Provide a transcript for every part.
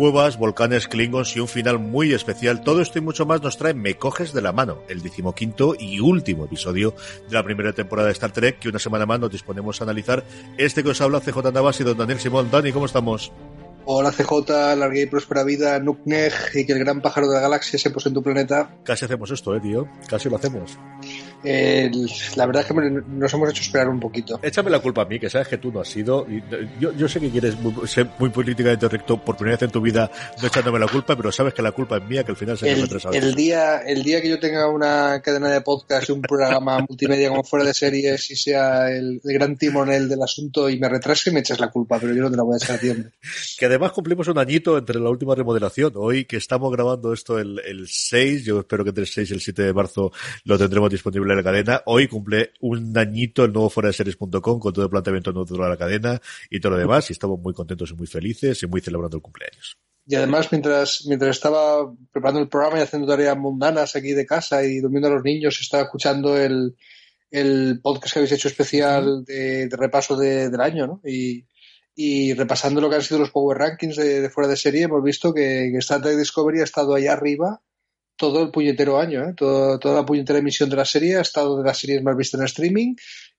cuevas, volcanes, klingons y un final muy especial. Todo esto y mucho más nos trae Me coges de la mano, el decimoquinto y último episodio de la primera temporada de Star Trek, que una semana más nos disponemos a analizar. Este que os habla CJ Navas y don Daniel Simón. Dani, ¿cómo estamos? Hola CJ, larga y próspera vida, Nukneg, y que el gran pájaro de la galaxia se pose en tu planeta. Casi hacemos esto, eh, tío. Casi lo hacemos. Eh, la verdad es que nos hemos hecho esperar un poquito. Échame la culpa a mí, que sabes que tú no has sido. Yo, yo sé que quieres ser muy políticamente recto por primera vez en tu vida, no echándome la culpa, pero sabes que la culpa es mía, que al final se el, me el día El día que yo tenga una cadena de podcast y un programa multimedia como fuera de series y sea el, gran timonel del asunto y me retrase, me echas la culpa, pero yo no te la voy a echar a tiempo. que además cumplimos un añito entre la última remodelación. Hoy que estamos grabando esto el, el 6, yo espero que entre el 6 y el 7 de marzo lo tendremos disponible en la cadena. Hoy cumple un añito el nuevo fuera de series.com con todo el planteamiento nuevo de la cadena y todo lo demás y estamos muy contentos y muy felices y muy celebrando el cumpleaños. Y además, mientras, mientras estaba preparando el programa y haciendo tareas mundanas aquí de casa y durmiendo a los niños, estaba escuchando el, el podcast que habéis hecho especial de, de repaso de, del año, ¿no? Y, y repasando lo que han sido los Power Rankings de, fuera de serie, hemos visto que, que, Star Trek Discovery ha estado ahí arriba todo el puñetero año, ¿eh? Toda la puñetera emisión de la serie ha estado de las series más vistas en streaming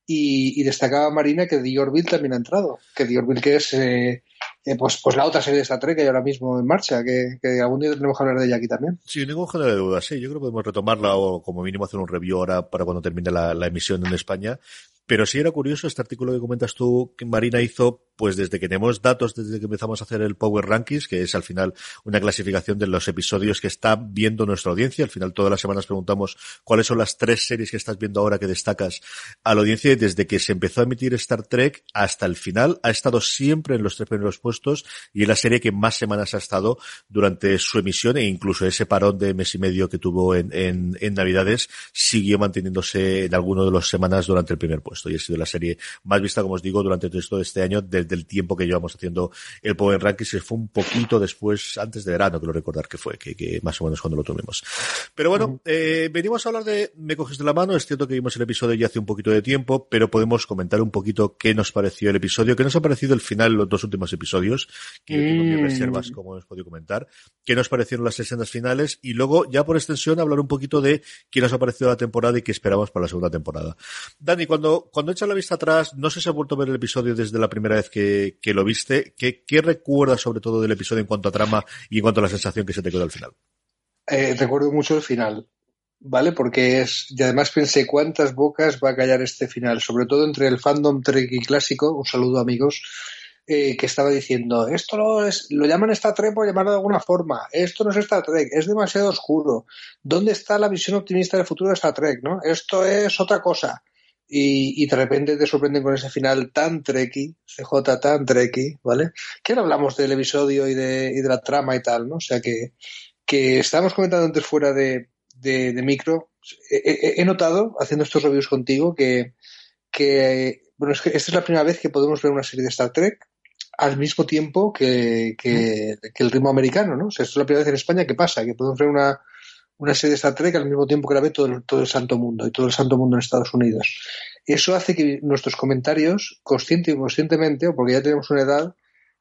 y, y destacaba Marina que The Orville también ha entrado, que The Orville que es eh, eh, pues, pues la otra serie de Star Trek que hay ahora mismo en marcha, que, algún día tenemos que hablar de ella aquí también. Sin ningún género de duda, sí, yo creo que podemos retomarla o como mínimo hacer un review ahora para cuando termine la emisión en España, pero sí era curioso este artículo que comentas tú que Marina hizo, pues desde que tenemos datos, desde que empezamos a hacer el Power Rankings, que es al final una clasificación de los episodios que está viendo nuestra audiencia. Al final todas las semanas preguntamos cuáles son las tres series que estás viendo ahora que destacas a la audiencia. Y desde que se empezó a emitir Star Trek hasta el final ha estado siempre en los tres primeros puestos y es la serie que más semanas ha estado durante su emisión. E incluso ese parón de mes y medio que tuvo en, en, en Navidades siguió manteniéndose en alguno de las semanas durante el primer puesto y ha sido la serie más vista, como os digo, durante todo este año, desde el tiempo que llevamos haciendo el Power Rankings, fue un poquito después, antes de verano, quiero recordar que fue, que, que más o menos cuando lo tuvimos. Pero bueno, eh, venimos a hablar de Me coges de la mano, es cierto que vimos el episodio ya hace un poquito de tiempo, pero podemos comentar un poquito qué nos pareció el episodio, qué nos ha parecido el final, los dos últimos episodios, que yo tengo mis Mm. reservas, como hemos podido comentar, qué nos parecieron las escenas finales, y luego, ya por extensión, hablar un poquito de qué nos ha parecido la temporada y qué esperamos para la segunda temporada. Dani, cuando, cuando echas la vista atrás, no sé si has vuelto a ver el episodio desde la primera vez que, que lo viste. ¿Qué, ¿Qué recuerdas sobre todo del episodio en cuanto a trama y en cuanto a la sensación que se te quedó al final? Eh, recuerdo mucho el final, ¿vale? Porque es, y además pensé cuántas bocas va a callar este final, sobre todo entre el fandom Trek y clásico, un saludo amigos, eh, que estaba diciendo, esto lo, es, lo llaman Star Trek por llamarlo de alguna forma, esto no es Star Trek, es demasiado oscuro, ¿dónde está la visión optimista del futuro de Star Trek, no? Esto es otra cosa. Y, y, de repente te sorprenden con ese final tan treki, CJ tan treki, ¿vale? Que ahora hablamos del episodio y de, y de la trama y tal, ¿no? O sea que, que estábamos comentando antes fuera de, de, micro, he, notado, haciendo estos reviews contigo, que, que, bueno, es que esta es la primera vez que podemos ver una serie de Star Trek al mismo tiempo que, que, que el ritmo americano, ¿no? O sea, esto es la primera vez en España que pasa, que podemos ver una, una serie de Star Trek al mismo tiempo que la ve todo el, todo el santo mundo y todo el santo mundo en Estados Unidos. Eso hace que nuestros comentarios, consciente y inconscientemente, o porque ya tenemos una edad,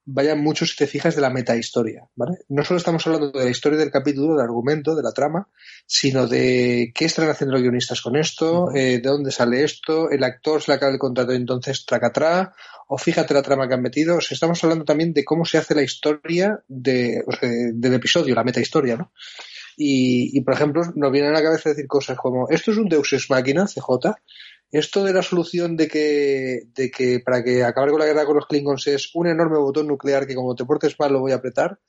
vayan mucho, si te fijas, de la metahistoria, ¿vale? No solo estamos hablando de la historia del capítulo, del argumento, de la trama, sino de qué están haciendo los guionistas con esto, uh -huh. eh, de dónde sale esto, el actor se le acaba el contrato entonces tracatrá, o fíjate la trama que han metido. O sea, estamos hablando también de cómo se hace la historia de, o sea, del episodio, la metahistoria, ¿no? Y, y, por ejemplo, nos vienen a la cabeza decir cosas como, esto es un Deus Ex Máquina, CJ, esto de la solución de que, de que para que acabar con la guerra con los Klingons es un enorme botón nuclear que como te portes mal lo voy a apretar,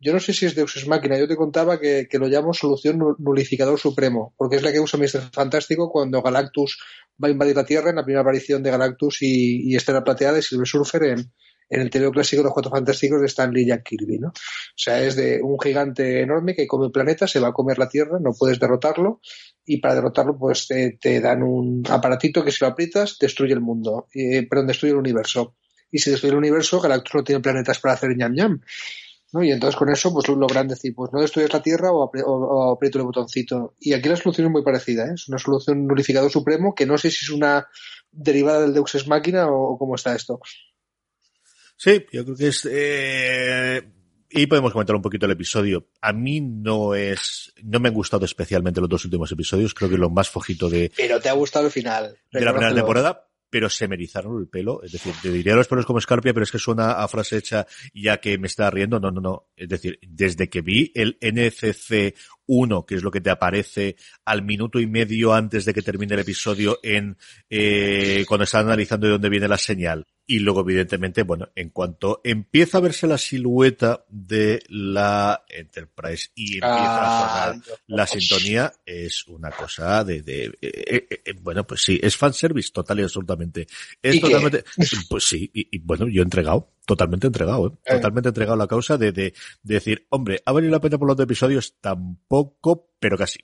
yo no sé si es Deus Ex Máquina, yo te contaba que, que lo llamo solución nulificador supremo, porque es la que usa Mr. Fantástico cuando Galactus va a invadir la Tierra en la primera aparición de Galactus y, y Estela Plateada y Silver Surfer en, en el teoría clásico de los Cuatro Fantásticos de Stan Lee y Jack Kirby, ¿no? O sea, es de un gigante enorme que come planeta, se va a comer la Tierra, no puedes derrotarlo, y para derrotarlo, pues te, dan un aparatito que si lo aprietas, destruye el mundo, eh, perdón, destruye el universo. Y si destruye el universo, Galactus no tiene planetas para hacer ñam ñam. ¿no? Y entonces con eso, pues logran decir, pues no destruyes la Tierra o, apri aprieto el botoncito. Y aquí la solución es muy parecida, ¿eh? es una solución nulificador supremo que no sé si es una derivada del Deus Ex Máquina o cómo está esto. Sí, yo creo que es, eh, y podemos comentar un poquito el episodio. A mí no es, no me han gustado especialmente los dos últimos episodios. Creo que lo más fojito de. Pero te ha gustado el final. De la primera temporada, pero se me erizaron el pelo. Es decir, te diría los pelos como escarpia, pero es que suena a frase hecha ya que me está riendo. No, no, no. Es decir, desde que vi el NCC 1, que es lo que te aparece al minuto y medio antes de que termine el episodio en eh, cuando está analizando de dónde viene la señal. Y luego, evidentemente, bueno, en cuanto empieza a verse la silueta de la Enterprise y empieza a Ah, sonar la sintonía, es una cosa de, de eh, eh, eh, bueno, pues sí, es fanservice total y absolutamente. Es ¿Y qué? totalmente, pues sí, y, y bueno, yo he entregado, totalmente entregado, totalmente entregado a la causa de, de, de decir, hombre, ha valido la pena por los episodios, tampoco, pero casi.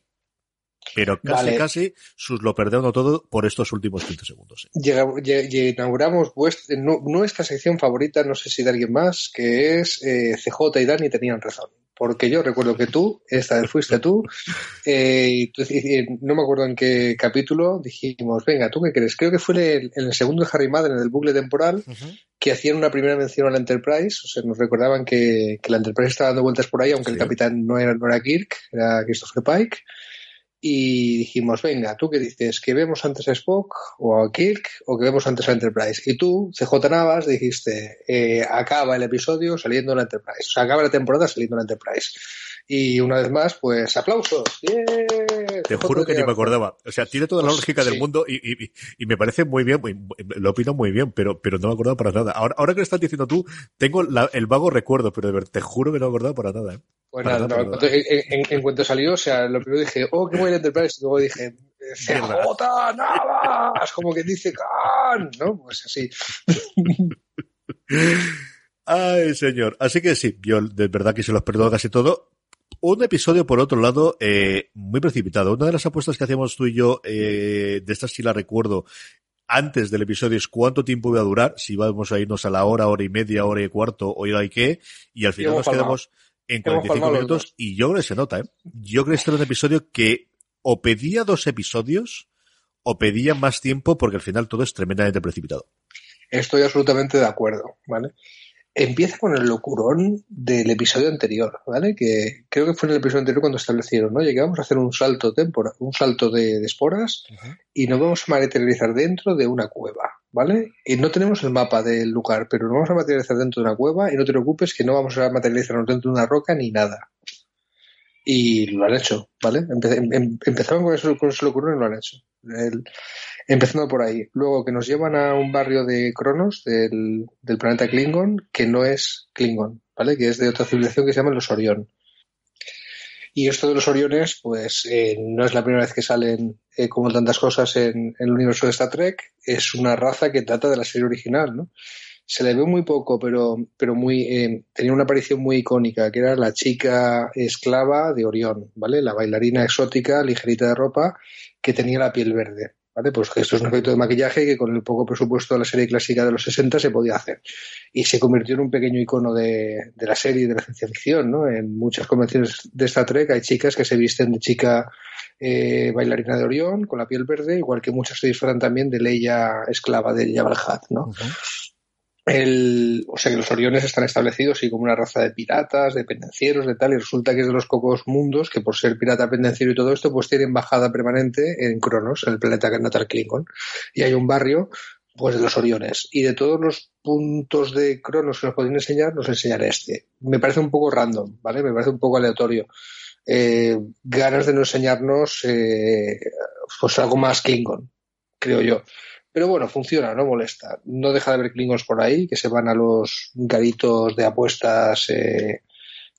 Pero casi, Vale. casi, sus lo perdono todo por estos últimos 15 segundos. ¿eh? Llega- lle- lle- inauguramos vuestra- nu- nuestra sección favorita, no sé si de alguien más, que es eh, CJ y Dani tenían razón. Porque yo recuerdo que tú, esta vez fuiste tú, eh, y tú- y- no me acuerdo en qué capítulo, dijimos, venga, ¿tú qué crees? Creo que fue en el, segundo de Harry Madden, en el bucle temporal, que hacían una primera mención a la Enterprise, o sea, nos recordaban que, que la Enterprise estaba dando vueltas por ahí, aunque el capitán no era, no era Kirk, era Christopher Pike. Y dijimos, venga, ¿tú qué dices? ¿Que vemos antes a Spock o a Kirk o que vemos antes a Enterprise? Y tú, CJ Navas, dijiste, eh, acaba el episodio saliendo la Enterprise. O sea, acaba la temporada saliendo la Enterprise. Y una vez más, pues aplausos. ¡Yeah! Te juro que ni me acordaba. O sea, tiene toda la Pues, lógica del sí. mundo y, y, y me parece muy bien, muy- lo opino muy bien, pero, pero no me acordaba para nada. Ahora, ahora que lo estás diciendo tú, tengo la- el vago recuerdo, pero de te juro que no me acordaba para nada. ¿eh? Pues Para nada, nada, no, para cuando- en, en- en cuanto salió, o sea, lo primero dije, oh, qué buena Enterprise, y luego dije, CJ Navas, como que dice Khan, ¿no? Pues así. Ay, señor. Así que sí, yo de verdad que se los perdono casi todo. Un episodio, por otro lado, eh, muy precipitado. Una de las apuestas que hacíamos tú y yo, eh, de estas sí la recuerdo, antes del episodio es cuánto tiempo iba a durar, si vamos a irnos a la hora, hora y media, hora y cuarto, o hora y qué, y al final nos palmado. quedamos en Hemos 45 palmado los minutos, y yo creo que se nota, ¿eh? Yo creo que este era un episodio que o pedía dos episodios, o pedía más tiempo, porque al final todo es tremendamente precipitado. Estoy absolutamente de acuerdo, ¿vale? Empieza con el locurón del episodio anterior, ¿vale? Que creo que fue en el episodio anterior cuando establecieron, ¿no? Oye, vamos a hacer un salto temporal, un salto de, de esporas y nos vamos a materializar dentro de una cueva, ¿vale? Y no tenemos el mapa del lugar, pero nos vamos a materializar dentro de una cueva y no te preocupes que no vamos a materializarnos dentro de una roca ni nada. Y lo han hecho, ¿vale? Empe- em- em- empezaron con eso, con ese locurón y lo han hecho. El- empezando por ahí. Luego que nos llevan a un barrio de Cronos, del, planeta Klingon, que no es Klingon, ¿vale? Que es de otra civilización que se llama los Orión. Y esto de los Oriones, pues eh, no es la primera vez que salen eh, como tantas cosas en, en el universo de Star Trek. Es una raza que trata de la serie original, ¿no? Se le ve muy poco, pero, pero muy, eh, tenía una aparición muy icónica, que era la chica esclava de Orión, ¿vale? La bailarina exótica, ligerita de ropa, que tenía la piel verde. Pues que esto es un efecto de maquillaje que con el poco presupuesto de la serie clásica de los 60 se podía hacer. Y se convirtió en un pequeño icono de, la serie y de la ciencia ficción, ¿no? En muchas convenciones de Star Trek hay chicas que se visten de chica eh, bailarina de Orión, con la piel verde, igual que muchas se disfrazan también de Leia esclava de Jabal ¿no? El, o sea que los Oriones están establecidos y como una raza de piratas, de pendencieros, de tal, y resulta que es de los pocos mundos que por ser pirata, pendenciero y todo esto, pues tienen bajada permanente en Cronos, en el planeta natal Klingon. Y hay un barrio, pues de los Oriones. Y de todos los puntos de Cronos que nos pueden enseñar, nos enseñaré este. Me parece un poco random, ¿vale? Me parece un poco aleatorio. Eh, ganas de no enseñarnos eh, pues algo más Klingon, creo yo. Pero bueno, funciona, no molesta. No deja de haber Klingons por ahí que se van a los garitos de apuestas eh,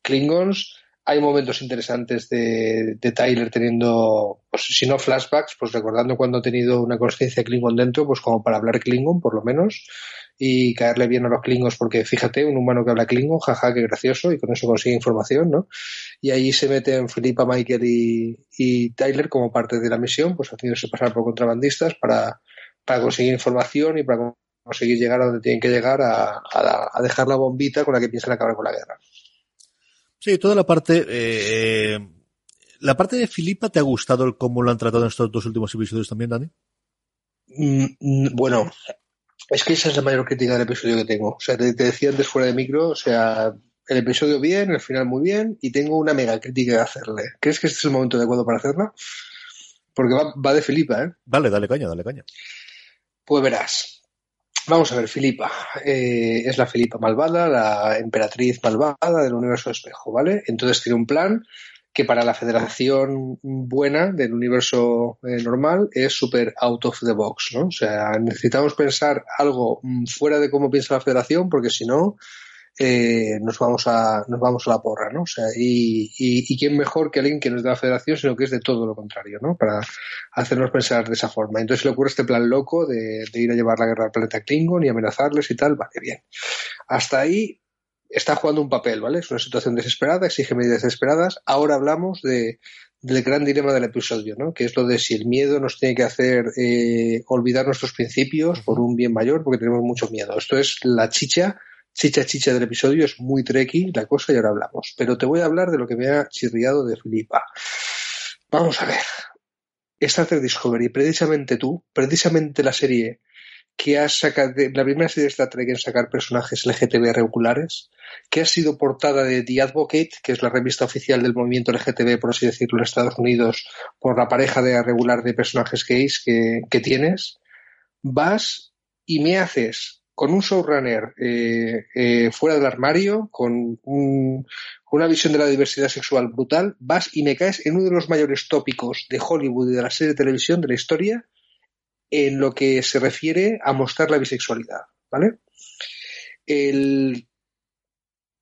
Klingons. Hay momentos interesantes de, de Tyler teniendo, pues si no flashbacks, pues recordando cuando ha tenido una conciencia Klingon dentro, pues como para hablar Klingon, por lo menos, y caerle bien a los Klingons, porque fíjate, un humano que habla Klingon, jaja, qué gracioso, y con eso consigue información, ¿no? Y ahí se meten Filipa, Michael y, y Tyler como parte de la misión, pues haciéndose pasar por contrabandistas para, para conseguir información y para conseguir llegar a donde tienen que llegar a, a, a dejar la bombita con la que piensan acabar con la guerra. Sí, toda la parte, eh, la parte de Filipa, ¿te ha gustado el cómo lo han tratado en estos dos últimos episodios también, Dani? Mm, bueno, es que esa es la mayor crítica del episodio que tengo. O sea, te, te decía antes fuera de micro, o sea, el episodio bien, el final muy bien, y tengo una mega crítica que hacerle. ¿Crees que este es el momento adecuado para hacerla? Porque va, de Filipa, ¿eh? Dale, dale caña, dale caña. Pues verás. Vamos a ver, Filipa. Eh, es la Filipa malvada, la emperatriz malvada del universo espejo, ¿vale? Entonces tiene un plan que para la federación buena del universo eh, normal es súper out of the box, ¿no? O sea, necesitamos pensar algo mm, fuera de cómo piensa la federación porque si no, eh, nos vamos a nos vamos a la porra, ¿no? O sea, y, y, quién mejor que alguien que no es de la Federación, sino que es de todo lo contrario, ¿no? Para hacernos pensar de esa forma. Entonces le ocurre este plan loco de, de ir a llevar la guerra al planeta Klingon y amenazarles y tal, vale, bien. Hasta ahí está jugando un papel, ¿vale? Es una situación desesperada, exige medidas desesperadas. Ahora hablamos de, del gran dilema del episodio, ¿no? Que es lo de si el miedo nos tiene que hacer eh, olvidar nuestros principios por un bien mayor, porque tenemos mucho miedo. Esto es la chicha chicha chicha del episodio, es muy trequi la cosa y ahora hablamos. Pero te voy a hablar de lo que me ha chirriado de Filipa. Vamos a ver. Star Trek Discovery, precisamente tú, precisamente la serie que has sacado, la primera serie de Star Trek en sacar personajes LGTB regulares, que ha sido portada de The Advocate, que es la revista oficial del movimiento LGTB, por así decirlo, en Estados Unidos, por la pareja de regular de personajes gays que tienes, vas y me haces con un showrunner eh, eh, fuera del armario, con, una visión de la diversidad sexual brutal, vas y me caes en uno de los mayores tópicos de Hollywood y de la serie de televisión de la historia en lo que se refiere a mostrar la bisexualidad, ¿vale? El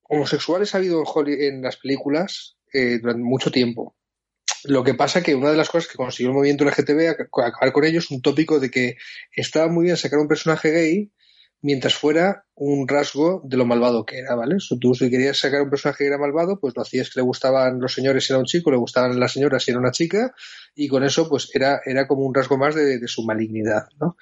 homosexuales ha habido en, las películas eh, durante mucho tiempo. Lo que pasa que una de las cosas que consiguió el movimiento LGTB acabar con ello es un tópico de que estaba muy bien sacar un personaje gay mientras fuera un rasgo de lo malvado que era, ¿vale? tú si querías sacar un personaje que era malvado, pues lo hacías que le gustaban los señores si era un chico, le gustaban las señoras si era una chica, y con eso pues era, era como un rasgo más de, su malignidad, ¿no?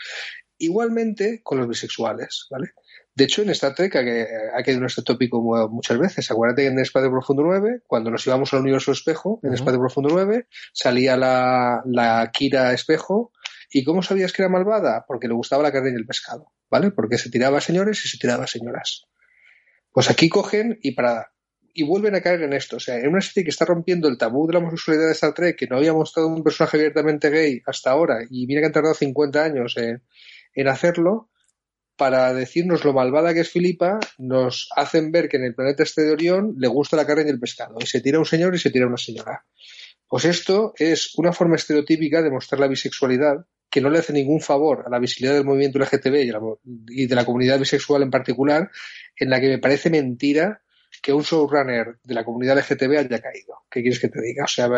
Igualmente con los bisexuales, ¿vale? De hecho, en Star Trek ha, quedado nuestro tópico muchas veces. Acuérdate que en Espacio Profundo 9, cuando nos íbamos al universo espejo, en Espacio Profundo 9, salía la, la Kira espejo. ¿Y cómo sabías que era malvada? Porque le gustaba la carne y el pescado. ¿Vale? Porque se tiraba señores y se tiraba señoras. Pues aquí cogen y para y vuelven a caer en esto. O sea, en una serie que está rompiendo el tabú de la homosexualidad de Star Trek, que no había mostrado un personaje abiertamente gay hasta ahora, y mira que han tardado 50 años en, hacerlo, para decirnos lo malvada que es Filipa, nos hacen ver que en el planeta este de Orión le gusta la carne y el pescado, y se tira un señor y se tira una señora. Pues esto es una forma estereotípica de mostrar la bisexualidad, que no le hace ningún favor a la visibilidad del movimiento LGTB y, de la comunidad bisexual en particular, en la que me parece mentira que un showrunner de la comunidad LGTB haya caído. ¿Qué quieres que te diga? O sea,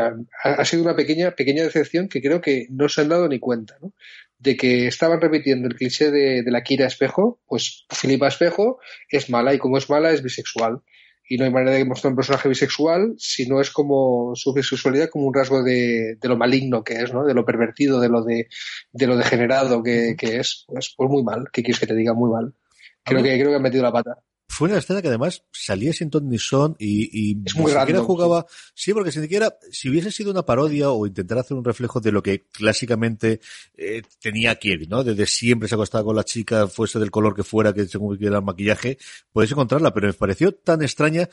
ha, sido una pequeña, pequeña decepción que creo que no se han dado ni cuenta, ¿no? De que estaban repitiendo el cliché de, de la Kira Espejo, pues Filipa Espejo es mala y como es mala es bisexual y no hay manera de mostrar un personaje bisexual si no es como su bisexualidad como un rasgo de, de lo maligno que es, ¿no? De lo pervertido, de lo de, de lo degenerado que, que es. Pues, pues muy mal. ¿Qué quieres que te diga? Muy mal. Creo que, creo que han metido la pata fue una escena que además salía sin ton ni son y, y es muy ni siquiera jugaba, sí. porque si siquiera, si hubiese sido una parodia o intentar hacer un reflejo de lo que clásicamente eh, tenía Kirk, ¿no? Desde siempre se acostaba con la chica, fuese del color que fuera, que según era el maquillaje, puedes encontrarla, pero me pareció tan extraña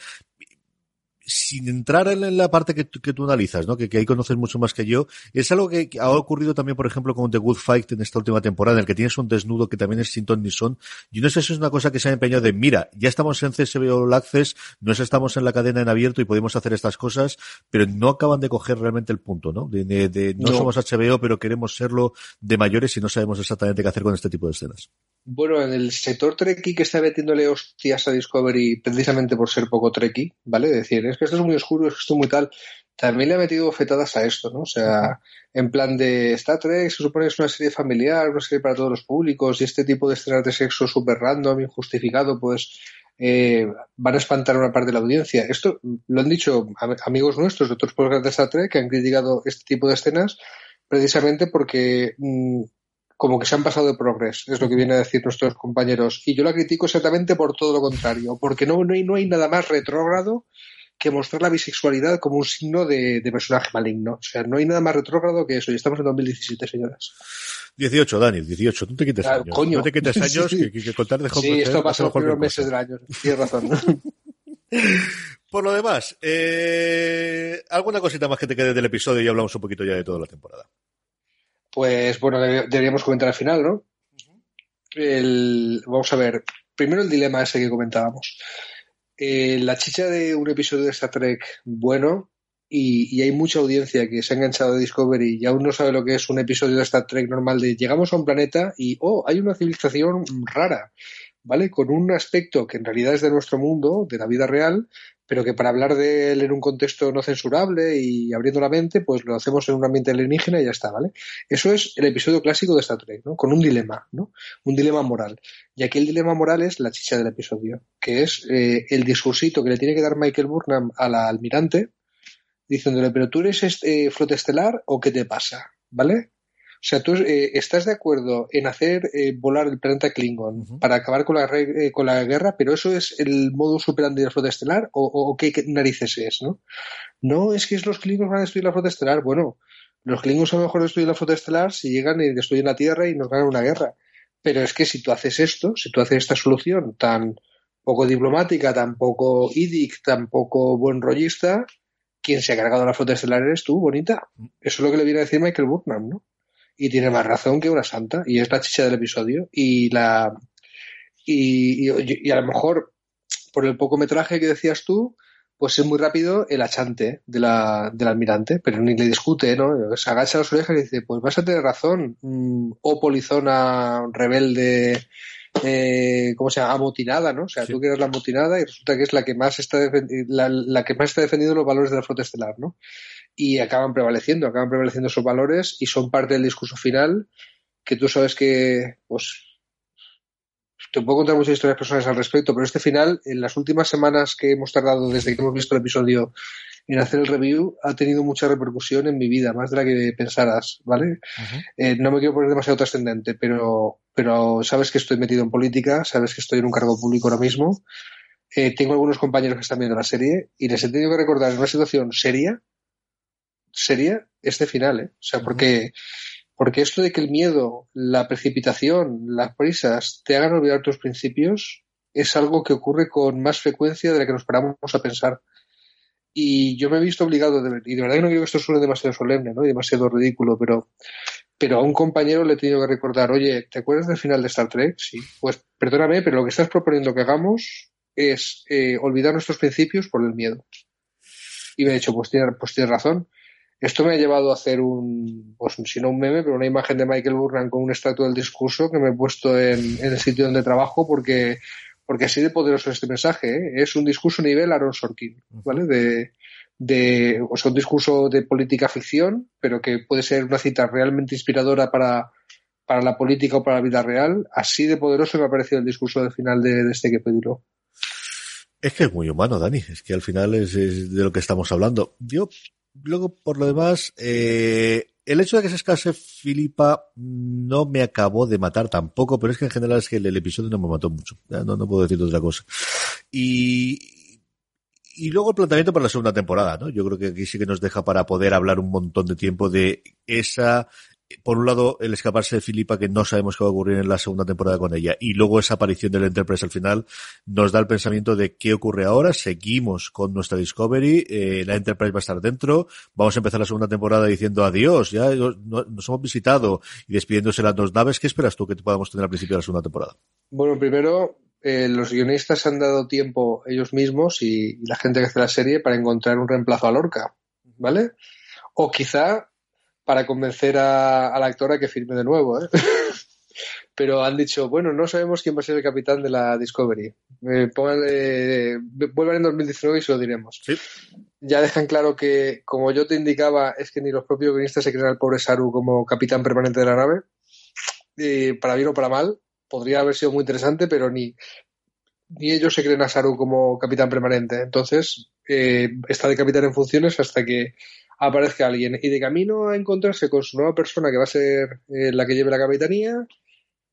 sin entrar en la parte que, que tú analizas, ¿no? Que, que, ahí conoces mucho más que yo, es algo que, ha ocurrido también, por ejemplo, con The Good Fight en esta última temporada, en el que tienes un desnudo que también es sin ton ni son. Yo no sé si es una cosa que se ha empeñado de, mira, ya estamos en CSB All Access, no estamos en la cadena en abierto y podemos hacer estas cosas, pero no acaban de coger realmente el punto, ¿no? De, de, no, no, somos HBO, pero queremos serlo de mayores y no sabemos exactamente qué hacer con este tipo de escenas. Bueno, en el sector Trekkie que está metiéndole hostias a Discovery precisamente por ser poco Trekkie, ¿vale? Decir, es que esto es muy oscuro, es que esto es muy tal. También le ha metido fetadas a esto, ¿no? O sea, en plan de Star Trek se supone que es una serie familiar, una serie para todos los públicos y este tipo de escenas de sexo súper random, injustificado, pues eh, van a espantar a una parte de la audiencia. Esto lo han dicho amigos nuestros de otros podcasts de Star Trek que han criticado este tipo de escenas precisamente porque mm, como que se han pasado de progres, es lo que vienen a decir nuestros compañeros. Y yo la critico exactamente por todo lo contrario, porque no, no, hay, no hay nada más retrógrado que mostrar la bisexualidad como un signo de, personaje maligno. O sea, no hay nada más retrógrado que eso. Y estamos en 2017, señoras. 18, Dani, 18. Tú te quites años. Coño. No te quites años que, que, contar de Sí, esto pasa los primeros meses del año. Tienes razón. Por lo demás, eh, ¿alguna cosita más que te quede del episodio y hablamos un poquito ya de toda la temporada? Pues bueno, deberíamos comentar al final, ¿no? El, vamos a ver, primero el dilema ese que comentábamos. Eh, la chicha de un episodio de Star Trek bueno y, hay mucha audiencia que se ha enganchado de Discovery y aún no sabe lo que es un episodio de Star Trek normal de llegamos a un planeta y, oh, hay una civilización rara, ¿vale? Con un aspecto que en realidad es de nuestro mundo, de la vida real, pero que para hablar de él en un contexto no censurable y abriendo la mente, pues lo hacemos en un ambiente alienígena y ya está, ¿vale? Eso es el episodio clásico de Star Trek, ¿no? Con un dilema, ¿no? Un dilema moral. Y aquí el dilema moral es la chicha del episodio, que es eh, el discursito que le tiene que dar Michael Burnham a la almirante, diciéndole, pero tú eres este, flota estelar o qué te pasa, ¿vale? O sea, tú eh, estás de acuerdo en hacer eh, volar el planeta Klingon para acabar con la, eh, con la guerra, pero eso es el modo superante de la flota estelar o, qué, narices es, ¿no? No, es que los Klingons van a destruir la flota estelar. Bueno, los Klingons a lo mejor destruyen la flota estelar si llegan y destruyen la Tierra y nos ganan una guerra. Pero es que si tú haces esto, si tú haces esta solución tan poco diplomática, tan poco idic, tan poco buen rollista, quien se ha cargado la flota estelar eres tú, bonita. Mm. Eso es lo que le viene a decir Michael Burnham, ¿no? Y tiene más razón que una santa y es la chicha del episodio y la y, y, a lo mejor por el poco metraje que decías tú pues es muy rápido el achante de la, del almirante, pero ni le discute, ¿no? Se agacha las orejas y dice, pues vas a tener razón, mm, o polizona rebelde, eh, ¿cómo se llama? Amotinada, ¿no? O sea, tú que eres la amotinada y resulta que es la que más está la, la, que más está defendiendo los valores de la flota estelar, ¿no? Y acaban prevaleciendo, acaban prevaleciendo esos valores y son parte del discurso final que tú sabes que, pues, te puedo contar muchas historias personales al respecto, pero este final, en las últimas semanas que hemos tardado desde que hemos visto el episodio en hacer el review, ha tenido mucha repercusión en mi vida, más de la que pensaras, ¿vale? Eh, no me quiero poner demasiado trascendente, pero, pero sabes que estoy metido en política, sabes que estoy en un cargo público ahora mismo. Eh, tengo algunos compañeros que están viendo la serie y les he tenido que recordar en una situación seria sería este final, ¿eh? O sea, porque, porque esto de que el miedo, la precipitación, las prisas te hagan olvidar tus principios es algo que ocurre con más frecuencia de la que nos paramos a pensar. Y yo me he visto obligado, de, y de verdad que no quiero que esto suene demasiado solemne, ¿no? Y demasiado ridículo, pero, pero a un compañero le he tenido que recordar, oye, ¿te acuerdas del final de Star Trek? Sí. Pues perdóname, pero lo que estás proponiendo que hagamos es eh, olvidar nuestros principios por el miedo. Y me ha dicho, pues tienes, pues tienes razón. Esto me ha llevado a hacer un, pues si no un meme, pero una imagen de Michael Burnham con un estatua del discurso que me he puesto en, el sitio donde trabajo porque, porque así de poderoso es este mensaje. ¿eh? Es un discurso nivel Aaron Sorkin, ¿vale? De, de, o sea, un discurso de política ficción, pero que puede ser una cita realmente inspiradora para, para la política o para la vida real. Así de poderoso me ha parecido el discurso del final de, este que pedirlo. Es que es muy humano, Dani. Es que al final es, es, de lo que estamos hablando. Yo luego, por lo demás, eh, el hecho de que se escase Filipa no me acabó de matar tampoco, pero es que en general es que el, episodio no me mató mucho. No, no puedo decir otra cosa. Y, y luego el planteamiento para la segunda temporada, ¿no? Yo creo que aquí sí que nos deja para poder hablar un montón de tiempo de esa por un lado, el escaparse de Filipa, que no sabemos qué va a ocurrir en la segunda temporada con ella, y luego esa aparición del Enterprise al final, nos da el pensamiento de qué ocurre ahora, seguimos con nuestra Discovery, eh, la Enterprise va a estar dentro, vamos a empezar la segunda temporada diciendo adiós, ya nos hemos visitado y despidiéndose las dos naves, ¿qué esperas tú que podamos tener al principio de la segunda temporada? Bueno, primero, eh, los guionistas han dado tiempo ellos mismos y, la gente que hace la serie para encontrar un reemplazo a Lorca, ¿vale? O quizá para convencer a, a la actora que firme de nuevo. ¿eh? Pero han dicho, bueno, no sabemos quién va a ser el capitán de la Discovery. Eh, vuelvan en 2019 y se lo diremos. Ya dejan claro que, como yo te indicaba, es que ni los propios guionistas se creen al pobre Saru como capitán permanente de la nave. Para bien o para mal, podría haber sido muy interesante, pero ni, ni ellos se creen a Saru como capitán permanente. Entonces, eh, está de capitán en funciones hasta que aparezca alguien y de camino a encontrarse con su nueva persona que va a ser eh, la que lleve la capitanía,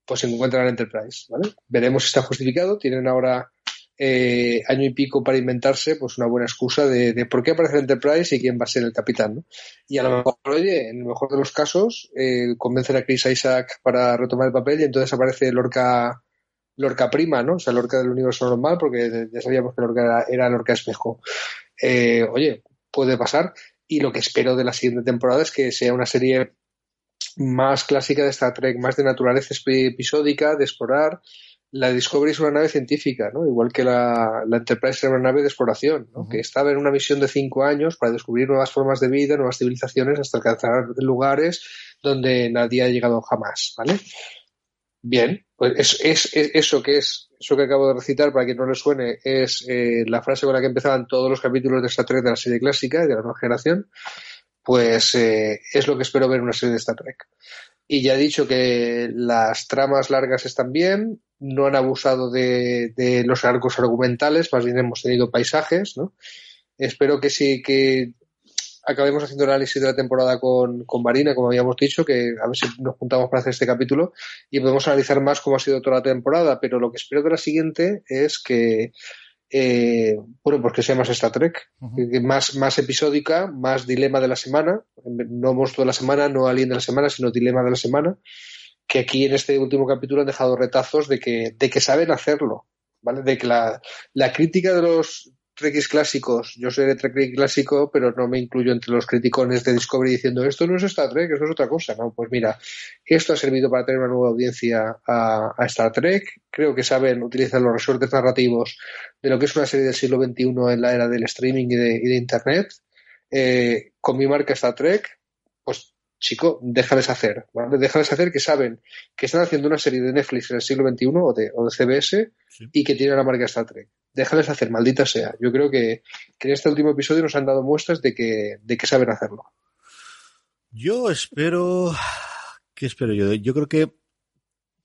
pues se encuentra en Enterprise, ¿vale? Veremos si está justificado. Tienen ahora eh, año y pico para inventarse pues una buena excusa de, por qué aparece Enterprise y quién va a ser el capitán, ¿no? Y a lo mejor, oye, en el mejor de los casos, eh, convencen a Chris Isaac para retomar el papel y entonces aparece Lorca Lorca prima, ¿no? O sea, Lorca del universo normal, porque ya sabíamos que Lorca era, Lorca espejo. Eh, oye, puede pasar. Y lo que espero de la siguiente temporada es que sea una serie más clásica de Star Trek, más de naturaleza episódica, de explorar. La Discovery es una nave científica, ¿no? Igual que la, Enterprise era una nave de exploración, ¿no? Que estaba en una misión de cinco años para descubrir nuevas formas de vida, nuevas civilizaciones, hasta alcanzar lugares donde nadie ha llegado jamás, ¿vale? Bien, pues es, eso que es, eso que acabo de recitar, para quien no le suene, es eh, la frase con la que empezaban todos los capítulos de Star Trek de la serie clásica, de la nueva generación, pues eh, es lo que espero ver en una serie de Star Trek. Y ya he dicho que las tramas largas están bien, no han abusado de, de los arcos argumentales, más bien hemos tenido paisajes, ¿no? Espero que sí, que acabemos haciendo el análisis de la temporada con, con Marina, como habíamos dicho, que a ver si nos juntamos para hacer este capítulo y podemos analizar más cómo ha sido toda la temporada, pero lo que espero de la siguiente es que eh, bueno, pues que sea más Star Trek, más, más episódica, más dilema de la semana, no monstruo de la semana, no alien de la semana, sino dilema de la semana, que aquí en este último capítulo han dejado retazos de que, de que saben hacerlo, ¿vale? De que la, la crítica de los Trekkies clásicos, yo soy de Trek clásico, pero no me incluyo entre los criticones de Discovery diciendo esto no es Star Trek, esto es otra cosa, ¿no? Pues mira, esto ha servido para tener una nueva audiencia a, Star Trek, creo que saben utilizar los resortes narrativos de lo que es una serie del siglo XXI en la era del streaming y de, Internet, eh, con mi marca Star Trek, pues chico, déjales hacer, ¿vale? Déjales hacer que saben que están haciendo una serie de Netflix en el siglo XXI o de, o de CBS y que tienen la marca Star Trek déjales hacer, maldita sea. Yo creo que, en este último episodio nos han dado muestras de que, de que saben hacerlo. Yo espero. ¿Qué espero yo? Yo creo que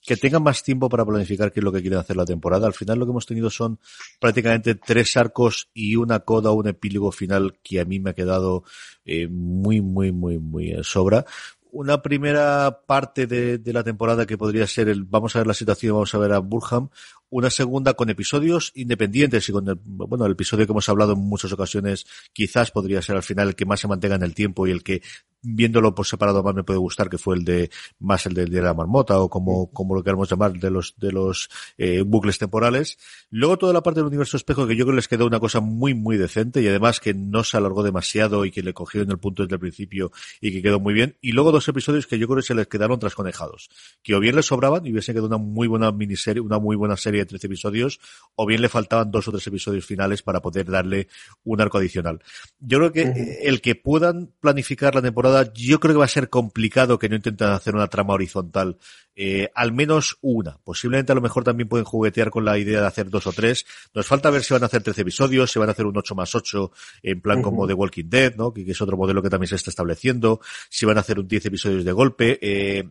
que tengan más tiempo para planificar qué es lo que quieren hacer la temporada. Al final lo que hemos tenido son prácticamente tres arcos y una coda, un epílogo final que a mí me ha quedado eh, muy, muy, muy, muy sobra una primera parte de, de, la temporada que podría ser el vamos a ver la situación, vamos a ver a Burham, una segunda con episodios independientes y con el, bueno, el episodio que hemos hablado en muchas ocasiones quizás podría ser al final el que más se mantenga en el tiempo y el que viéndolo por separado más me puede gustar que fue el de más el de, la marmota o como, como lo queramos llamar de los de los eh, bucles temporales. Luego toda la parte del universo espejo que yo creo que les quedó una cosa muy muy decente y además que no se alargó demasiado y que le cogieron el punto desde el principio y que quedó muy bien. Y luego dos episodios que yo creo que se les quedaron trasconejados que o bien les sobraban y hubiese quedado una muy buena miniserie una muy buena serie de 13 episodios, o bien le faltaban dos o tres episodios finales para poder darle un arco adicional. Yo creo que el que puedan planificar la temporada, yo creo que va a ser complicado que no intenten hacer una trama horizontal, eh, al menos una. Posiblemente a lo mejor también pueden juguetear con la idea de hacer dos o tres. Nos falta ver si van a hacer 13 episodios, si van a hacer un 8 más 8 en plan como The Walking Dead, ¿no? Que, es otro modelo que también se está estableciendo. Si van a hacer un 10 episodios de golpe. Eh,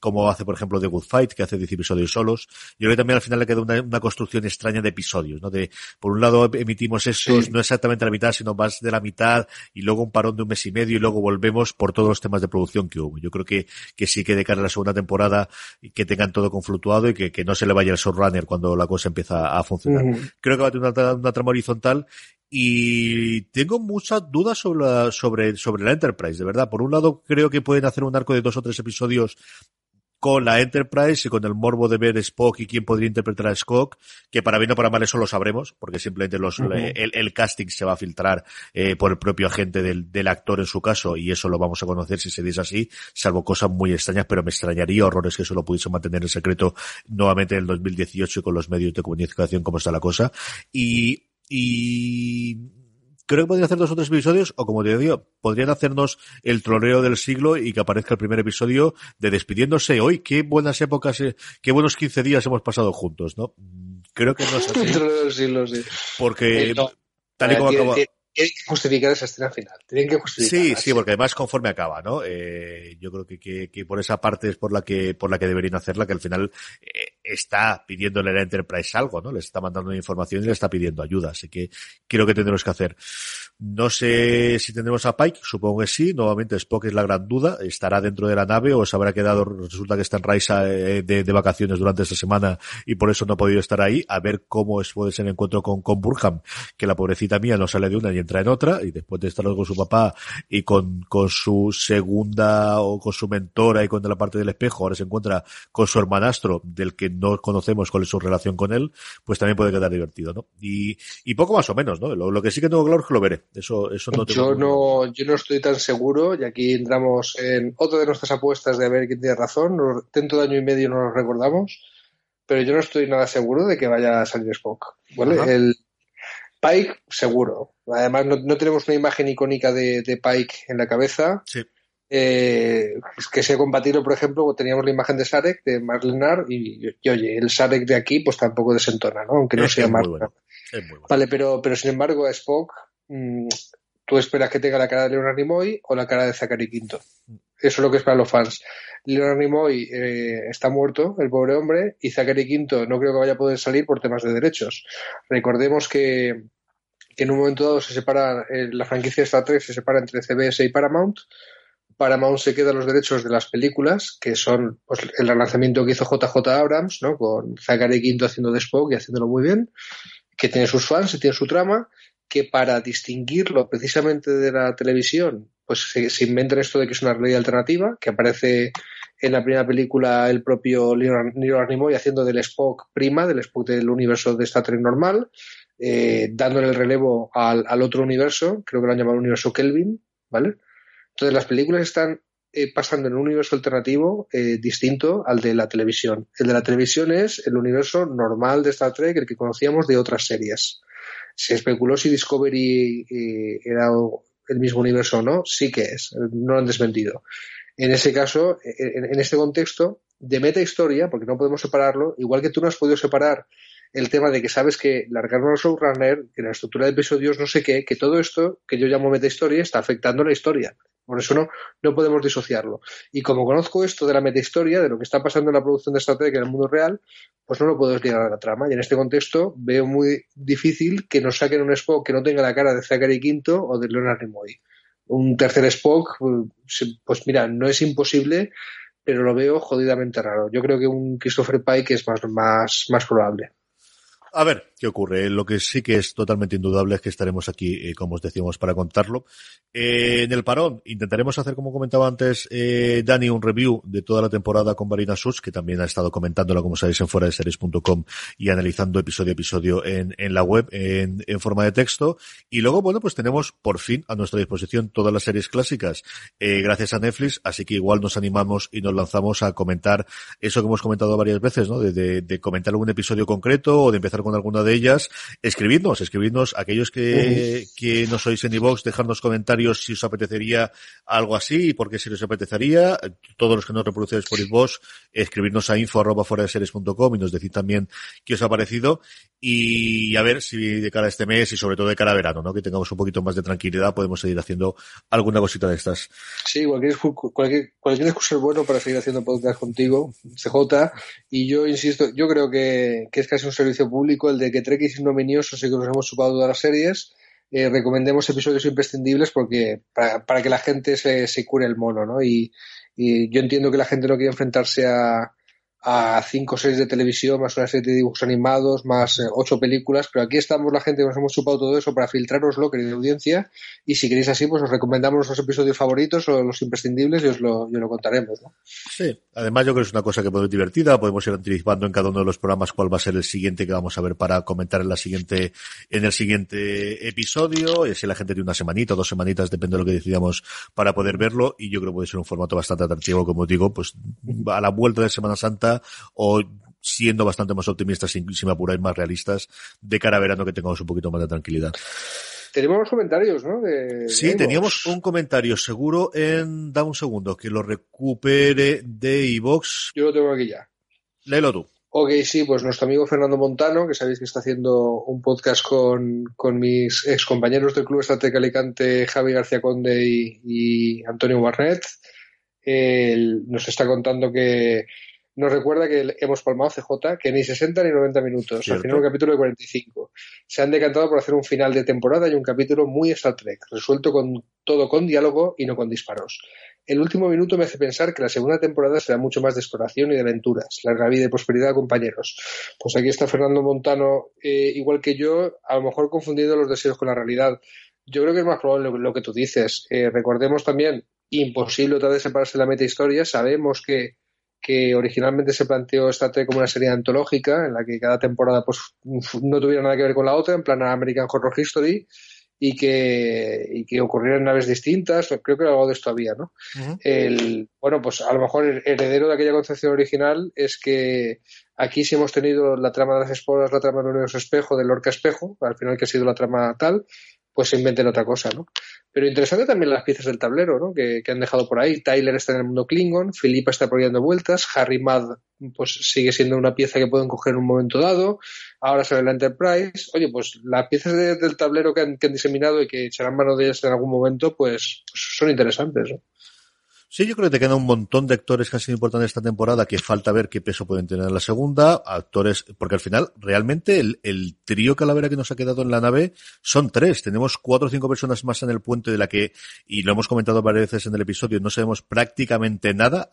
como hace por ejemplo The Good Fight, que hace 10 episodios solos. Yo creo que también al final le queda una, construcción extraña de episodios, ¿no? De, por un lado emitimos esos, no exactamente la mitad, sino más de la mitad, y luego un parón de un mes y medio, y luego volvemos por todos los temas de producción que hubo. Yo creo que, que sí que de cara a la segunda temporada, que tengan todo conflutuado y que, que no se le vaya el showrunner cuando la cosa empieza a funcionar. Creo que va a tener una, una trama horizontal y tengo muchas dudas sobre la, sobre, sobre la Enterprise, de verdad. Por un lado, creo que pueden hacer un arco de dos o tres episodios con la Enterprise y con el morbo de ver Spock y quién podría interpretar a Spock, que para bien o para mal eso lo sabremos, porque simplemente los, el, casting se va a filtrar eh, por el propio agente del, del, actor en su caso, y eso lo vamos a conocer si se dice así, salvo cosas muy extrañas, pero me extrañaría horrores que eso lo pudiese mantener en secreto nuevamente en el 2018 con los medios de comunicación como está la cosa. Y, y creo que podrían hacer dos o tres episodios, o como te digo, podrían hacernos el troleo del siglo y que aparezca el primer episodio de despidiéndose hoy. Qué buenas épocas, eh, qué buenos 15 días hemos pasado juntos, ¿no? Creo que no es así. del siglo, sí. Porque, tal y como acaba tienen que justificar esa escena final. Tienen que justificar. Sí, sí, porque además conforme acaba, ¿no? Eh, yo creo que, que, que, por esa parte es por la que, por la que deberían hacerla, que al final eh, está pidiéndole a la Enterprise algo, ¿no? Les está mandando información y le está pidiendo ayuda. Así que creo que tendremos que hacer. No sé si tendremos a Pike, supongo que sí. Nuevamente Spock es la gran duda. Estará dentro de la nave o se habrá quedado, resulta que está en Raisa eh, de, de, vacaciones durante esta semana y por eso no ha podido estar ahí. A ver cómo es, puede ser el encuentro con, con Burham, que la pobrecita mía no sale de una y entra en otra y después de estar con su papá y con, con su segunda o con su mentora y con la parte del espejo, ahora se encuentra con su hermanastro, del que no conocemos cuál es su relación con él, pues también puede quedar divertido, ¿no? Y, y poco más o menos, ¿no? Lo, que sí que tengo claro es que lo veré. Eso, eso no yo no, yo no estoy tan seguro, y aquí entramos en otra de nuestras apuestas de ver quién tiene razón. Dentro de año y medio no nos recordamos, pero yo no estoy nada seguro de que vaya a salir Spock. ¿vale? El Pike, seguro. Además, no, tenemos una imagen icónica de, de Pike en la cabeza. Sí eh, que sea compatible, por ejemplo, teníamos la imagen de Sarek, de Marlenar, y, oye, el Sarek de aquí pues tampoco desentona, ¿no? Aunque no sea más. Vale, pero, pero sin embargo, Spock, mm, tú esperas que tenga la cara de Leonard Nimoy o la cara de Zachary Quinto. Eso es lo que esperan los fans. Leonard Nimoy eh, está muerto, el pobre hombre, y Zachary Quinto no creo que vaya a poder salir por temas de derechos. Recordemos que, que en un momento dado se separa, eh, la franquicia de Star Trek se separa entre CBS y Paramount Paramount se queda los derechos de las películas, que son pues, el relanzamiento que hizo JJ Abrams, ¿no? Con Zachary Quinto haciendo de Spock y haciéndolo muy bien, que tiene sus fans, y tiene su trama, que para distinguirlo precisamente de la televisión, pues se, se inventan esto de que es una realidad alternativa, que aparece en la primera película el propio Leonard Nimoy haciendo del Spock prima, del Spock del universo de Star Trek normal, eh, dándole el relevo al, otro universo, creo que lo han llamado universo Kelvin, ¿vale? Entonces las películas están eh, pasando en un universo alternativo eh, distinto al de la televisión. El de la televisión es el universo normal de Star Trek, el que conocíamos de otras series. Se especuló si Discovery eh, era el mismo universo o no, sí que es, no lo han desmentido. En ese caso, en, en este contexto, de meta historia, porque no podemos separarlo, igual que tú no has podido separar el tema de que sabes que largaron los showrunner, que la estructura de episodios no sé qué, que todo esto que yo llamo meta historia está afectando la historia. Por eso no, no podemos disociarlo. Y como conozco esto de la metahistoria, de lo que está pasando en la producción de Trek en el mundo real, pues no lo puedo desligar a la trama. Y en este contexto veo muy difícil que nos saquen un Spock que no tenga la cara de Zachary Quinto o de Leonard Nimoy. Un tercer Spock, pues, pues mira, no es imposible, pero lo veo jodidamente raro. Yo creo que un Christopher Pike es más, más, más probable. A ver, ¿qué ocurre? Lo que sí que es totalmente indudable es que estaremos aquí, eh, como os decíamos, para contarlo. Eh, en el parón intentaremos hacer, como comentaba antes eh, Dani, un review de toda la temporada con Marina Sus, que también ha estado comentándola, como sabéis, en fuera de series.com y analizando episodio a episodio en, en la web en, en, forma de texto. Y luego, bueno, pues tenemos por fin a nuestra disposición todas las series clásicas eh, gracias a Netflix, así que igual nos animamos y nos lanzamos a comentar eso que hemos comentado varias veces, ¿no? De, comentar algún episodio concreto o de empezar con alguna de ellas, escribidnos, escribidnos aquellos que, que no sois en iVox, dejadnos comentarios si os apetecería algo así y por qué si os apetecería. Todos los que no reproducéis por iVox, escribirnos a info arroba fuera de series.com y nos decid también qué os ha parecido y a ver si de cara a este mes y sobre todo de cara a verano, ¿no? Que tengamos un poquito más de tranquilidad, podemos seguir haciendo alguna cosita de estas. Sí, cualquier, cualquier, cualquier excusa es bueno para seguir haciendo podcast contigo, CJ, y yo insisto, yo creo que, que es casi un servicio público el de que Trek y Ignominioso sé que nos hemos chupado todas las series, eh, recomendemos episodios imprescindibles porque para, que la gente se, se, cure el mono, ¿no? Y, y yo entiendo que la gente no quiere enfrentarse a, a cinco series de televisión, más una serie de dibujos animados, más eh, ocho películas, pero aquí estamos la gente que nos hemos chupado todo eso para filtraroslo, querida audiencia, y si queréis así, pues os recomendamos nuestros episodios favoritos o los imprescindibles y os lo, y lo contaremos. ¿no? Sí, además yo creo que es una cosa que puede ser divertida, podemos ir anticipando en cada uno de los programas cuál va a ser el siguiente que vamos a ver para comentar en la siguiente, en el siguiente episodio, y así la gente tiene una semanita, dos semanitas, depende de lo que decidamos para poder verlo, y yo creo que puede ser un formato bastante atractivo, como digo, pues a la vuelta de Semana Santa o siendo bastante más optimistas, sin, sin me apuráis, más realistas, de cara a verano que tengamos un poquito más de tranquilidad. Tenemos comentarios, ¿no? De, sí, de teníamos un comentario seguro en... Da un segundo, que lo recupere de iVox. Yo lo tengo aquí ya. Léelo tú. Ok, sí, pues nuestro amigo Fernando Montano, que sabéis que está haciendo un podcast con, con mis ex compañeros del Club Estrategia Alicante, Javi García Conde y, y Antonio Barnett, él nos está contando que nos recuerda que hemos palmado CJ, que ni 60 ni 90 minutos, ¿Cierto? al final un capítulo de 45. Se han decantado por hacer un final de temporada y un capítulo muy Star Trek, resuelto con todo con diálogo y no con disparos. El último minuto me hace pensar que la segunda temporada será mucho más de exploración y de aventuras, larga vida y prosperidad, compañeros. Pues aquí está Fernando Montano, eh, igual que yo, a lo mejor confundiendo los deseos con la realidad. Yo creo que es más probable lo que tú dices. Eh, recordemos también, imposible otra vez separarse de la meta historia. Sabemos que que originalmente se planteó esta Trek como una serie antológica en la que cada temporada pues no tuviera nada que ver con la otra, en plan American Horror History, y que, y que ocurrieran naves distintas, creo que algo de esto había, ¿no? el, bueno, pues a lo mejor el heredero de aquella concepción original es que aquí sí hemos tenido la trama de las esporas, la trama del universo espejo, del Lorca espejo, al final que ha sido la trama tal, pues se inventen otra cosa, ¿no? Pero interesante también las piezas del tablero, ¿no? Que, han dejado por ahí. Tyler está en el mundo Klingon, Philippa está por vueltas, Harry Mad pues sigue siendo una pieza que pueden coger en un momento dado, ahora sale la Enterprise. Oye, pues las piezas del tablero que han, diseminado y que echarán mano de ellas en algún momento, pues, pues son interesantes, ¿no? Sí, yo creo que te quedan un montón de actores que han sido importantes esta temporada que falta ver qué peso pueden tener en la segunda. Actores, porque al final, realmente el, el trío calavera que nos ha quedado en la nave son tres. Tenemos cuatro o cinco personas más en el puente de la que, y lo hemos comentado varias veces en el episodio, no sabemos prácticamente nada,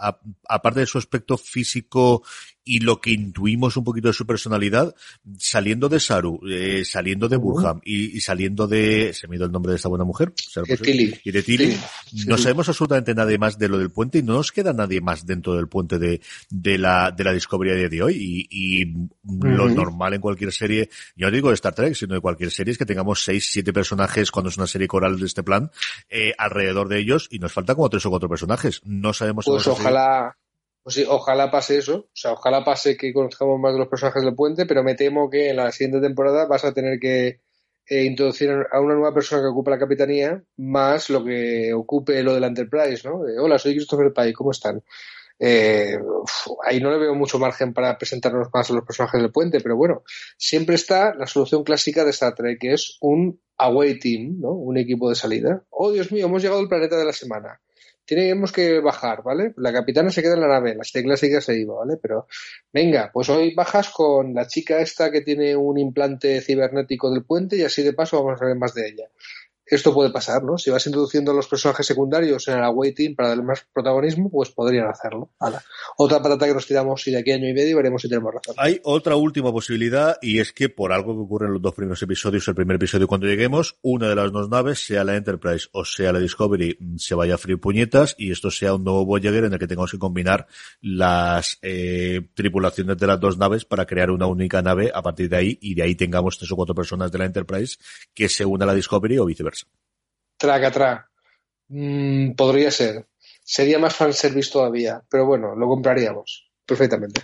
aparte de su aspecto físico y lo que intuimos un poquito de su personalidad, saliendo de Saru, eh, saliendo de Burham y, saliendo de, se me ha ido el nombre de esta buena mujer, y de Tilly, no sabemos absolutamente nada más de lo del puente y no nos queda nadie más dentro del puente de, de la, de la Discovery de hoy y, y lo normal en cualquier serie, yo no digo de Star Trek, sino de cualquier serie es que tengamos seis, siete personajes cuando es una serie coral de este plan, eh, alrededor de ellos y nos falta como tres o cuatro personajes. No sabemos. Pues ojalá, pues sí, ojalá pase eso. O sea, ojalá pase que conozcamos más de los personajes del puente, pero me temo que en la siguiente temporada vas a tener que eh, introducir a una nueva persona que ocupa la capitanía, más lo que ocupe lo de la Enterprise, ¿no? Hola, soy Christopher Pike, ¿cómo están? Eh, ahí no le veo mucho margen para presentarnos más a los personajes del puente, pero bueno, siempre está la solución clásica de Star Trek, que es un away team, ¿no? Un equipo de salida. Oh, Dios mío, hemos llegado al planeta de la semana tenemos que bajar, ¿vale? La capitana se queda en la nave, la clásica se iba, ¿vale? Pero venga, pues hoy bajas con la chica esta que tiene un implante cibernético del puente y así de paso vamos a ver más de ella esto puede pasar, ¿no? Si vas introduciendo a los personajes secundarios en el awaiting para darle más protagonismo, pues podrían hacerlo. Otra patata que nos tiramos y de aquí a año y medio veremos si tenemos razón. Hay otra última posibilidad y es que por algo que ocurre en los dos primeros episodios, el primer episodio cuando lleguemos, una de las dos naves, sea la Enterprise o sea la Discovery, se vaya a freír puñetas y esto sea un nuevo Voyager en el que tengamos que combinar las eh, tripulaciones de las dos naves para crear una única nave a partir de ahí y de ahí tengamos tres o cuatro personas de la Enterprise que se una a la Discovery o viceversa. Traca, tra. Mm, podría ser. Sería más fanservice todavía, pero bueno, lo compraríamos perfectamente.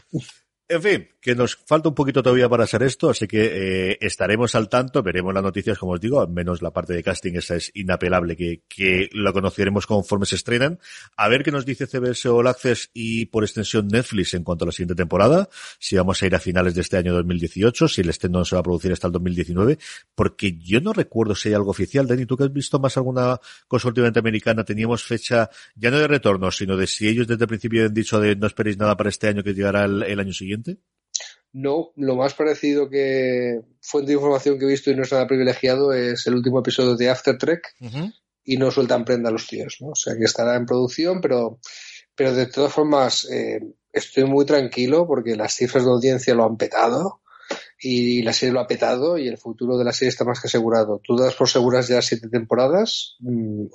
En fin, que nos falta un poquito todavía para hacer esto, así que eh, estaremos al tanto, veremos las noticias, como os digo, al menos la parte de casting esa es inapelable, que, que lo conoceremos conforme se estrenan. A ver qué nos dice CBS All Access y por extensión Netflix en cuanto a la siguiente temporada, si vamos a ir a finales de este año 2018, si el estreno no se va a producir hasta el 2019, porque yo no recuerdo si hay algo oficial. Dani, tú que has visto más alguna cosa últimamente americana, teníamos fecha ya no de retorno, sino de si ellos desde el principio han dicho de no esperéis nada para este año que llegará el año siguiente. No, lo más parecido que fuente de información que he visto y no es nada privilegiado es el último episodio de After Trek y no sueltan prenda a los tíos, ¿no? O sea que estará en producción, pero, pero de todas formas eh, estoy muy tranquilo porque las cifras de audiencia lo han petado y la serie lo ha petado y el futuro de la serie está más que asegurado. Tú das por seguras ya siete temporadas mm,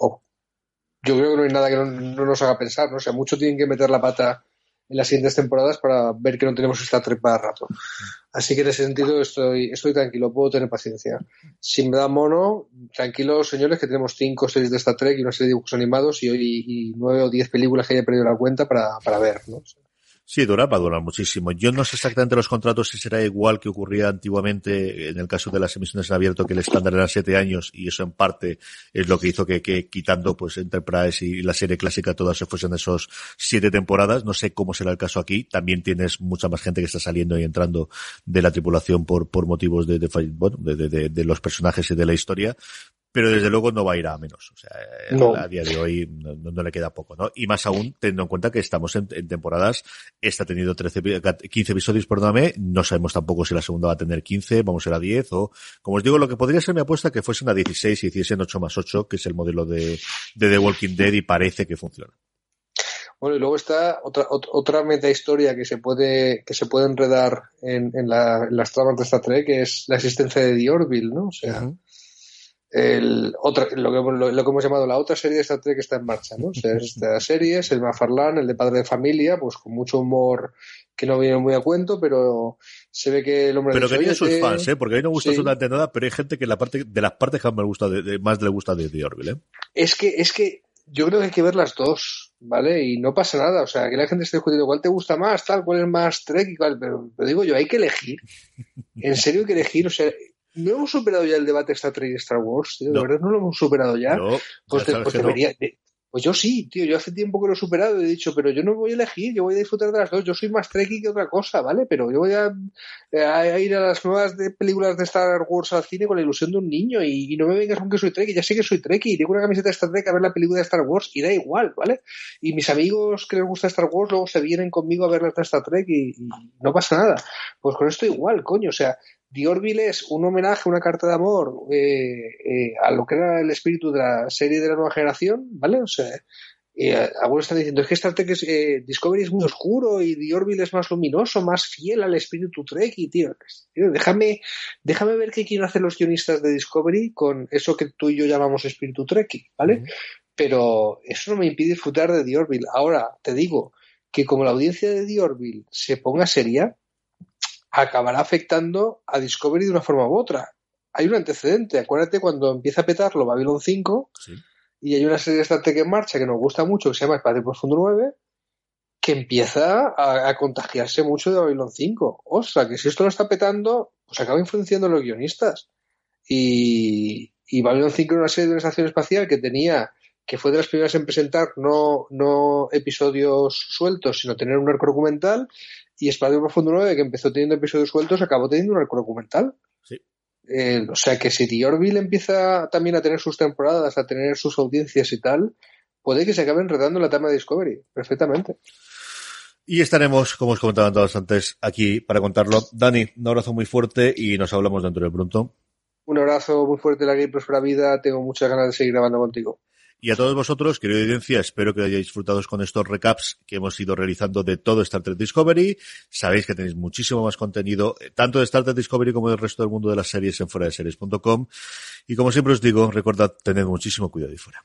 yo creo que no hay nada que no, no, nos haga pensar, ¿no? O sea, mucho tienen que meter la pata en las siguientes temporadas para ver que no tenemos esta trepa rato. Así que en ese sentido estoy, estoy tranquilo, puedo tener paciencia. Si me da mono, tranquilos señores que tenemos cinco series de Star Trek y una serie de dibujos animados y, y nueve o diez películas que haya perdido la cuenta para, para ver, ¿no? Sí, durar va a durar muchísimo. Yo no sé exactamente los contratos si será igual que ocurría antiguamente en el caso de las emisiones en abierto, que el estándar era siete años y eso en parte es lo que hizo que, quitando pues Enterprise y la serie clásica todas se fuesen esos siete temporadas. No sé cómo será el caso aquí. También tienes mucha más gente que está saliendo y entrando de la tripulación por, por motivos de, de, de, de los personajes y de la historia pero desde luego no va a ir a menos. O sea, a día de hoy no, le queda poco, ¿no? Y más aún teniendo en cuenta que estamos en, temporadas, esta ha tenido 13, 15 episodios, perdóname, no sabemos tampoco si la segunda va a tener 15, vamos a ir a 10 o, como os digo, lo que podría ser mi apuesta que fuesen a 16 y hiciesen 8 más 8, que es el modelo de, de The Walking Dead y parece que funciona. Bueno, y luego está otra, otra meta historia que se puede, que se puede enredar en, en, las tramas de esta Trek, que es la existencia de The Orville, ¿no? O sea, el otra, lo, que, lo, que hemos llamado la otra serie de Star Trek que está en marcha, ¿no? O sea, esta serie es el Mafarlán, el de Padre de Familia, pues con mucho humor que no viene muy a cuento, pero se ve que el hombre Pero que tiene sus fans, ¿eh? Porque a mí no me gusta absolutamente nada, pero hay gente que la parte, de las partes que más me gusta, de, más le gusta de The Orville, ¿eh? Es que, es que yo creo que hay que ver las dos, ¿vale? Y no pasa nada, o sea, que la gente esté discutiendo cuál te gusta más, tal, cuál es más Trek y cuál, pero, pero digo yo, hay que elegir. En serio hay que elegir, o sea, ¿No hemos superado ya el debate Star Trek y Star Wars? Tío? ¿De verdad no lo hemos superado ya? No, pues, ya pues debería, de, pues yo sí, tío, yo hace tiempo que lo he superado y he dicho, pero yo no voy a elegir, yo voy a disfrutar de las dos, yo soy más trekkie que otra cosa, ¿vale? Pero yo voy a, a ir a las nuevas de películas de Star Wars al cine con la ilusión de un niño y, y no me vengas con que soy trekkie, ya sé que soy trekkie, tengo una camiseta de Star Trek a ver la película de Star Wars y da igual, ¿vale? Y mis amigos que les gusta Star Wars luego se vienen conmigo a ver la de Star Trek y, y no pasa nada. Pues con esto igual, coño, o sea, The Orville es un homenaje, una carta de amor eh, eh, a lo que era el espíritu de la serie de la nueva generación, ¿vale? O sea, eh, algunos están diciendo es que Star Trek es, eh, Discovery es muy oscuro y The Orville es más luminoso, más fiel al espíritu Trek y tío, tío, déjame, déjame ver qué quieren hacer los guionistas de Discovery con eso que tú y yo llamamos espíritu Trek, ¿vale? Pero eso no me impide disfrutar de The Orville. Ahora, te digo que como la audiencia de The Orville se ponga seria, acabará afectando a Discovery de una forma u otra. Hay un antecedente, acuérdate cuando empieza a petarlo Babylon 5 sí. y hay una serie de Star Trek en marcha que nos gusta mucho que se llama Espacio Profundo 9 que empieza a, a, contagiarse mucho de Babylon 5. Ostras, que si esto lo está petando, pues acaba influenciando a los guionistas. Y, y Babylon 5 era una serie de una estación espacial que tenía que fue de las primeras en presentar no, no episodios sueltos, sino tener un arco documental, y Espacio Profundo 9, que empezó teniendo episodios sueltos, acabó teniendo un arco documental. Sí. Eh, o sea que si The Orville empieza también a tener sus temporadas, a tener sus audiencias y tal, puede que se acabe enredando en la trama de Discovery, perfectamente. Y estaremos, como os comentaba todos antes, aquí para contarlo. Dani, un abrazo muy fuerte y nos hablamos dentro de pronto. Un abrazo muy fuerte, la Game Próspera Vida. Tengo muchas ganas de seguir grabando contigo. Y a todos vosotros, querida audiencia, espero que hayáis disfrutado con estos recaps que hemos ido realizando de todo Star Trek Discovery. Sabéis que tenéis muchísimo más contenido, tanto de Star Trek Discovery como del resto del mundo de las series en fuera de series.com. Y como siempre os digo, recordad, tened muchísimo cuidado y fuera.